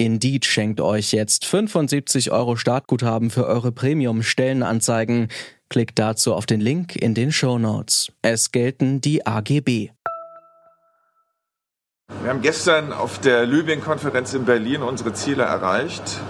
Indeed schenkt euch jetzt 75 Euro Startguthaben für eure Premium-Stellenanzeigen. Klickt dazu auf den Link in den Show Notes. Es gelten die AGB. Wir haben gestern auf der Libyen-Konferenz in Berlin unsere Ziele erreicht.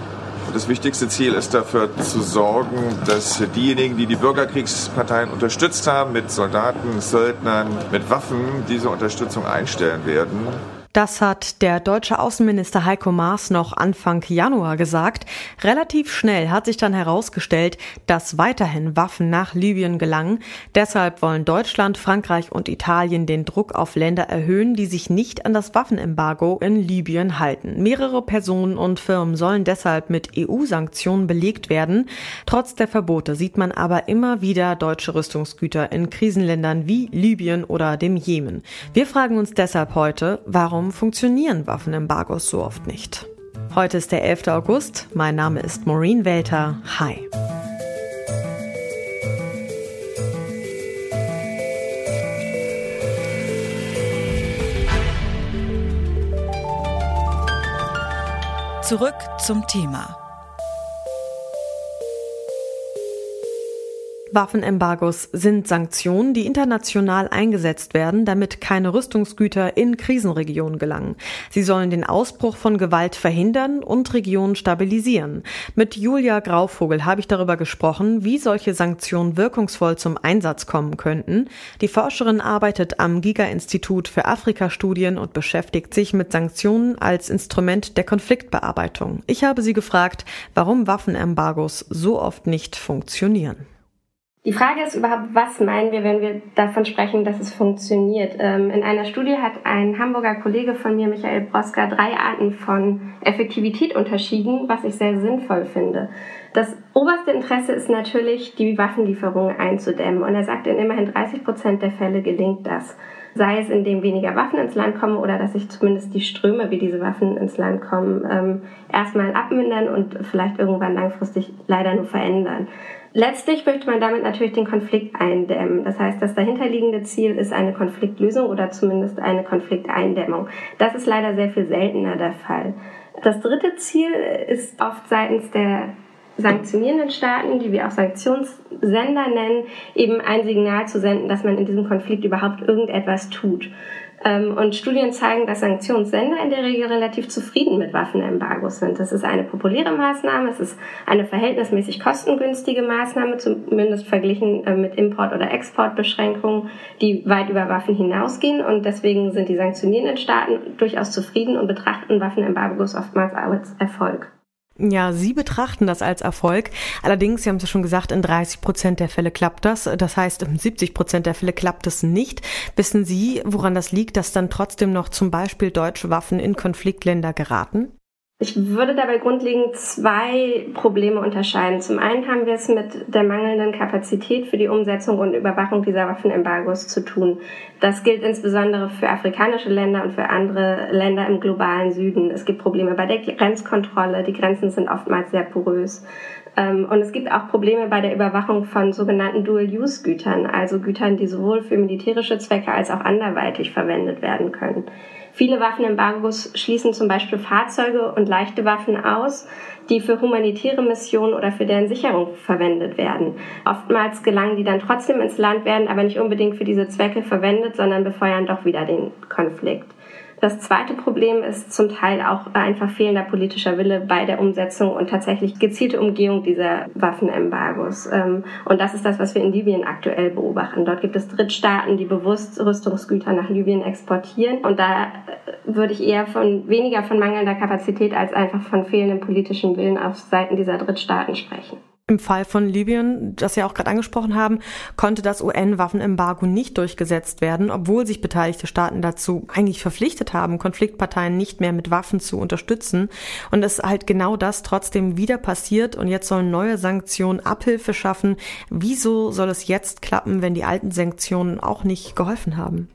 Das wichtigste Ziel ist dafür zu sorgen, dass diejenigen, die die Bürgerkriegsparteien unterstützt haben, mit Soldaten, Söldnern, mit Waffen, diese Unterstützung einstellen werden. Das hat der deutsche Außenminister Heiko Maas noch Anfang Januar gesagt. Relativ schnell hat sich dann herausgestellt, dass weiterhin Waffen nach Libyen gelangen. Deshalb wollen Deutschland, Frankreich und Italien den Druck auf Länder erhöhen, die sich nicht an das Waffenembargo in Libyen halten. Mehrere Personen und Firmen sollen deshalb mit EU-Sanktionen belegt werden. Trotz der Verbote sieht man aber immer wieder deutsche Rüstungsgüter in Krisenländern wie Libyen oder dem Jemen. Wir fragen uns deshalb heute, warum Warum funktionieren Waffenembargos so oft nicht? Heute ist der 11. August. Mein Name ist Maureen Welter. Hi. Zurück zum Thema. Waffenembargos sind Sanktionen, die international eingesetzt werden, damit keine Rüstungsgüter in Krisenregionen gelangen. Sie sollen den Ausbruch von Gewalt verhindern und Regionen stabilisieren. Mit Julia Grauvogel habe ich darüber gesprochen, wie solche Sanktionen wirkungsvoll zum Einsatz kommen könnten. Die Forscherin arbeitet am Giga-Institut für Afrika-Studien und beschäftigt sich mit Sanktionen als Instrument der Konfliktbearbeitung. Ich habe sie gefragt, warum Waffenembargos so oft nicht funktionieren. Die Frage ist überhaupt, was meinen wir, wenn wir davon sprechen, dass es funktioniert? Ähm, in einer Studie hat ein Hamburger Kollege von mir, Michael Broska, drei Arten von Effektivität unterschieden, was ich sehr sinnvoll finde. Das oberste Interesse ist natürlich, die Waffenlieferungen einzudämmen. Und er sagt, in immerhin 30 Prozent der Fälle gelingt das. Sei es, indem weniger Waffen ins Land kommen oder dass sich zumindest die Ströme, wie diese Waffen ins Land kommen, ähm, erstmal abmindern und vielleicht irgendwann langfristig leider nur verändern. Letztlich möchte man damit natürlich den Konflikt eindämmen. Das heißt, das dahinterliegende Ziel ist eine Konfliktlösung oder zumindest eine Konflikteindämmung. Das ist leider sehr viel seltener der Fall. Das dritte Ziel ist oft seitens der sanktionierenden Staaten, die wir auch Sanktionssender nennen, eben ein Signal zu senden, dass man in diesem Konflikt überhaupt irgendetwas tut. Ähm, und Studien zeigen, dass Sanktionssender in der Regel relativ zufrieden mit Waffenembargos sind. Das ist eine populäre Maßnahme, es ist eine verhältnismäßig kostengünstige Maßnahme, zumindest verglichen äh, mit Import- oder Exportbeschränkungen, die weit über Waffen hinausgehen. Und deswegen sind die sanktionierenden Staaten durchaus zufrieden und betrachten Waffenembargos oftmals als Erfolg. Ja, Sie betrachten das als Erfolg. Allerdings, Sie haben es ja schon gesagt, in 30 Prozent der Fälle klappt das. Das heißt, in 70 Prozent der Fälle klappt es nicht. Wissen Sie, woran das liegt, dass dann trotzdem noch zum Beispiel deutsche Waffen in Konfliktländer geraten? Ich würde dabei grundlegend zwei Probleme unterscheiden. Zum einen haben wir es mit der mangelnden Kapazität für die Umsetzung und Überwachung dieser Waffenembargos zu tun. Das gilt insbesondere für afrikanische Länder und für andere Länder im globalen Süden. Es gibt Probleme bei der Grenzkontrolle. Die Grenzen sind oftmals sehr porös. Ähm, und es gibt auch Probleme bei der Überwachung von sogenannten Dual-Use-Gütern, also Gütern, die sowohl für militärische Zwecke als auch anderweitig verwendet werden können. Viele Waffenembargos schließen zum Beispiel Fahrzeuge und leichte Waffen aus, die für humanitäre Missionen oder für deren Sicherung verwendet werden. Oftmals gelangen die dann trotzdem ins Land, werden aber nicht unbedingt für diese Zwecke verwendet, sondern befeuern doch wieder den Konflikt. Das zweite Problem ist zum Teil auch einfach fehlender politischer Wille bei der Umsetzung und tatsächlich gezielte Umgehung dieser Waffenembargos. Ähm, und das ist das, was wir in Libyen aktuell beobachten. Dort gibt es Drittstaaten, die bewusst Rüstungsgüter nach Libyen exportieren. Und da äh, würde ich eher von weniger von mangelnder Kapazität als einfach von fehlendem politischen Willen auf Seiten dieser Drittstaaten sprechen. Im Fall von Libyen, das Sie auch gerade angesprochen haben, konnte das UN-Waffenembargo nicht durchgesetzt werden, obwohl sich beteiligte Staaten dazu eigentlich verpflichtet haben, Konfliktparteien nicht mehr mit Waffen zu unterstützen. Und es ist halt genau das trotzdem wieder passiert und jetzt sollen neue Sanktionen Abhilfe schaffen. Wieso soll es jetzt klappen, wenn die alten Sanktionen auch nicht geholfen haben?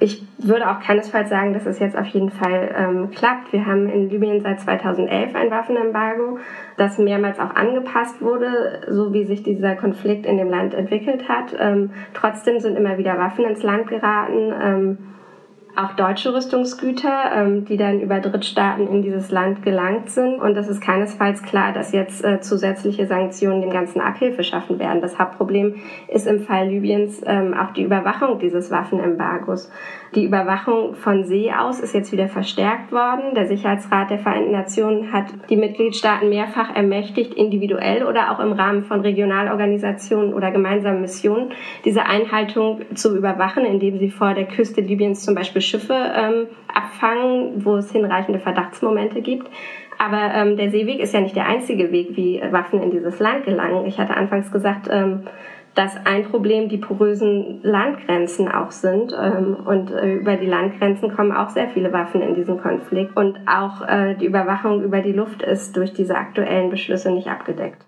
Ich würde auch keinesfalls sagen, dass es jetzt auf jeden Fall ähm, klappt. Wir haben in Libyen seit 2011 ein Waffenembargo, das mehrmals auch angepasst wurde, so wie sich dieser Konflikt in dem Land entwickelt hat. Ähm, trotzdem sind immer wieder Waffen ins Land geraten. Ähm, auch deutsche Rüstungsgüter, ähm, die dann über Drittstaaten in dieses Land gelangt sind. Und es ist keinesfalls klar, dass jetzt äh, zusätzliche Sanktionen dem Ganzen Abhilfe schaffen werden. Das Hauptproblem ist im Fall Libyens ähm, auch die Überwachung dieses Waffenembargos. Die Überwachung von See aus ist jetzt wieder verstärkt worden. Der Sicherheitsrat der Vereinten Nationen hat die Mitgliedstaaten mehrfach ermächtigt, individuell oder auch im Rahmen von Regionalorganisationen oder gemeinsamen Missionen diese Einhaltung zu überwachen, indem sie vor der Küste Libyens zum Beispiel Schiffe ähm, abfangen, wo es hinreichende Verdachtsmomente gibt. Aber ähm, der Seeweg ist ja nicht der einzige Weg, wie Waffen in dieses Land gelangen. Ich hatte anfangs gesagt, ähm, dass ein Problem die porösen Landgrenzen auch sind. Ähm, und äh, über die Landgrenzen kommen auch sehr viele Waffen in diesen Konflikt. Und auch äh, die Überwachung über die Luft ist durch diese aktuellen Beschlüsse nicht abgedeckt.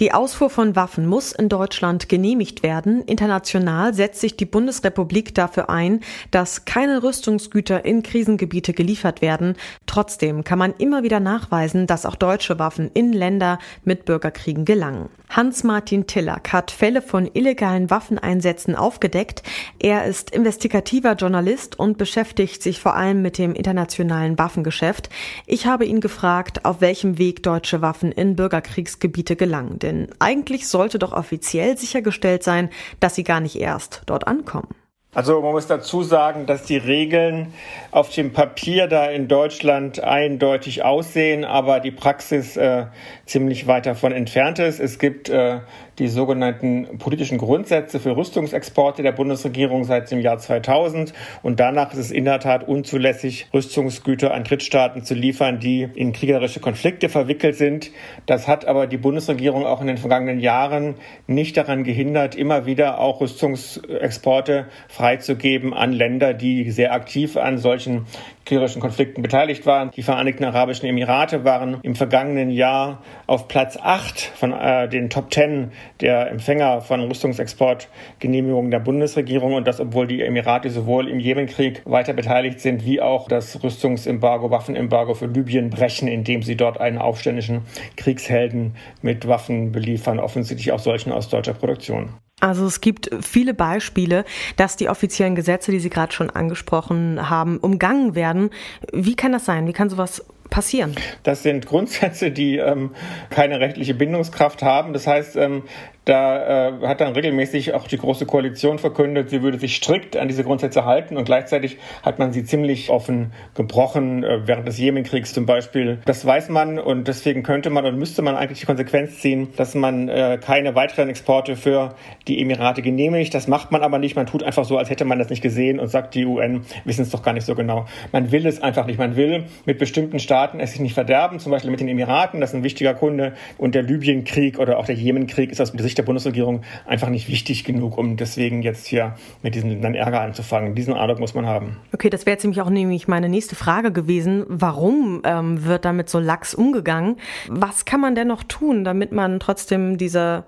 Die Ausfuhr von Waffen muss in Deutschland genehmigt werden. International setzt sich die Bundesrepublik dafür ein, dass keine Rüstungsgüter in Krisengebiete geliefert werden. Trotzdem kann man immer wieder nachweisen, dass auch deutsche Waffen in Länder mit Bürgerkriegen gelangen. Hans-Martin Tillack hat Fälle von illegalen Waffeneinsätzen aufgedeckt. Er ist investigativer Journalist und beschäftigt sich vor allem mit dem internationalen Waffengeschäft. Ich habe ihn gefragt, auf welchem Weg deutsche Waffen in Bürgerkriegsgebiete gelangen. Denn eigentlich sollte doch offiziell sichergestellt sein, dass sie gar nicht erst dort ankommen. Also man muss dazu sagen, dass die Regeln auf dem Papier da in Deutschland eindeutig aussehen, aber die Praxis äh, ziemlich weit davon entfernt ist. Es gibt äh, die sogenannten politischen Grundsätze für Rüstungsexporte der Bundesregierung seit dem Jahr 2000. Und danach ist es in der Tat unzulässig, Rüstungsgüter an Drittstaaten zu liefern, die in kriegerische Konflikte verwickelt sind. Das hat aber die Bundesregierung auch in den vergangenen Jahren nicht daran gehindert, immer wieder auch Rüstungsexporte freizugeben an Länder, die sehr aktiv an solchen kriegerischen Konflikten beteiligt waren. Die Vereinigten Arabischen Emirate waren im vergangenen Jahr auf Platz 8 von äh, den Top 10 der Empfänger von Rüstungsexportgenehmigungen der Bundesregierung und das, obwohl die Emirate sowohl im Jemenkrieg weiter beteiligt sind, wie auch das Rüstungsembargo, Waffenembargo für Libyen brechen, indem sie dort einen aufständischen Kriegshelden mit Waffen beliefern, offensichtlich auch solchen aus deutscher Produktion. Also es gibt viele Beispiele, dass die offiziellen Gesetze, die Sie gerade schon angesprochen haben, umgangen werden. Wie kann das sein? Wie kann sowas passieren? Das sind Grundsätze, die ähm, keine rechtliche Bindungskraft haben. Das heißt, ähm, da äh, hat dann regelmäßig auch die Große Koalition verkündet, sie würde sich strikt an diese Grundsätze halten und gleichzeitig hat man sie ziemlich offen gebrochen, äh, während des Jemenkriegs zum Beispiel. Das weiß man und deswegen könnte man und müsste man eigentlich die Konsequenz ziehen, dass man äh, keine weiteren Exporte für die Emirate genehmigt. Das macht man aber nicht. Man tut einfach so, als hätte man das nicht gesehen und sagt, die UN wissen es doch gar nicht so genau. Man will es einfach nicht. Man will mit bestimmten Staaten es sich nicht verderben, zum Beispiel mit den Emiraten, das ist ein wichtiger Kunde und der Libyenkrieg oder auch der Jemenkrieg ist aus Sicht Sicht der Bundesregierung einfach nicht wichtig genug, um deswegen jetzt hier mit diesen Ländern Ärger anzufangen. Diesen Eindruck muss man haben. Okay, das wäre jetzt nämlich auch nämlich meine nächste Frage gewesen. Warum ähm, wird damit so lax umgegangen? Was kann man denn noch tun, damit man trotzdem diese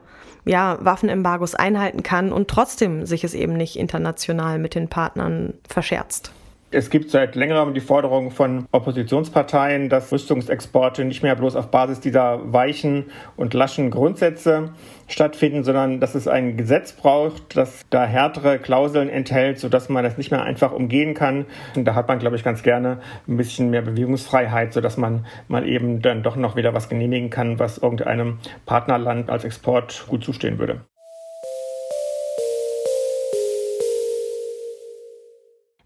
ja, Waffenembargos einhalten kann und trotzdem sich es eben nicht international mit den Partnern verscherzt? Es gibt seit längerem die Forderung von Oppositionsparteien, dass Rüstungsexporte nicht mehr bloß auf Basis dieser weichen und laschen Grundsätze stattfinden, sondern dass es ein Gesetz braucht, das da härtere Klauseln enthält, sodass man das nicht mehr einfach umgehen kann. Und da hat man, glaube ich, ganz gerne ein bisschen mehr Bewegungsfreiheit, sodass man mal eben dann doch noch wieder was genehmigen kann, was irgendeinem Partnerland als Export gut zustehen würde.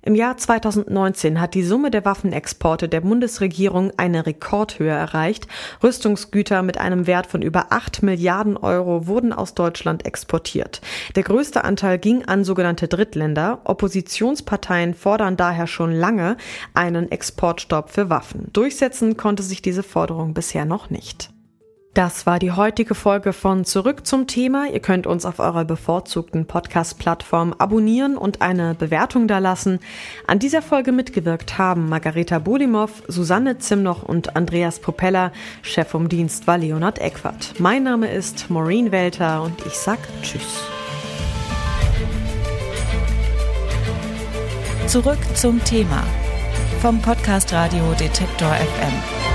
Im Jahr 2019 hat die Summe der Waffenexporte der Bundesregierung eine Rekordhöhe erreicht. Rüstungsgüter mit einem Wert von über 8 Milliarden Euro wurden aus Deutschland exportiert. Der größte Anteil ging an sogenannte Drittländer. Oppositionsparteien fordern daher schon lange einen Exportstopp für Waffen. Durchsetzen konnte sich diese Forderung bisher noch nicht. Das war die heutige Folge von Zurück zum Thema. Ihr könnt uns auf eurer bevorzugten Podcast-Plattform abonnieren und eine Bewertung dalassen. An dieser Folge mitgewirkt haben Margareta Bolimow, Susanne Zimnoch und Andreas Propeller. Chef vom Dienst war Leonard Eckwart. Mein Name ist Maureen Welter und ich sag Tschüss. Zurück zum Thema vom Podcast Radio Detektor FM.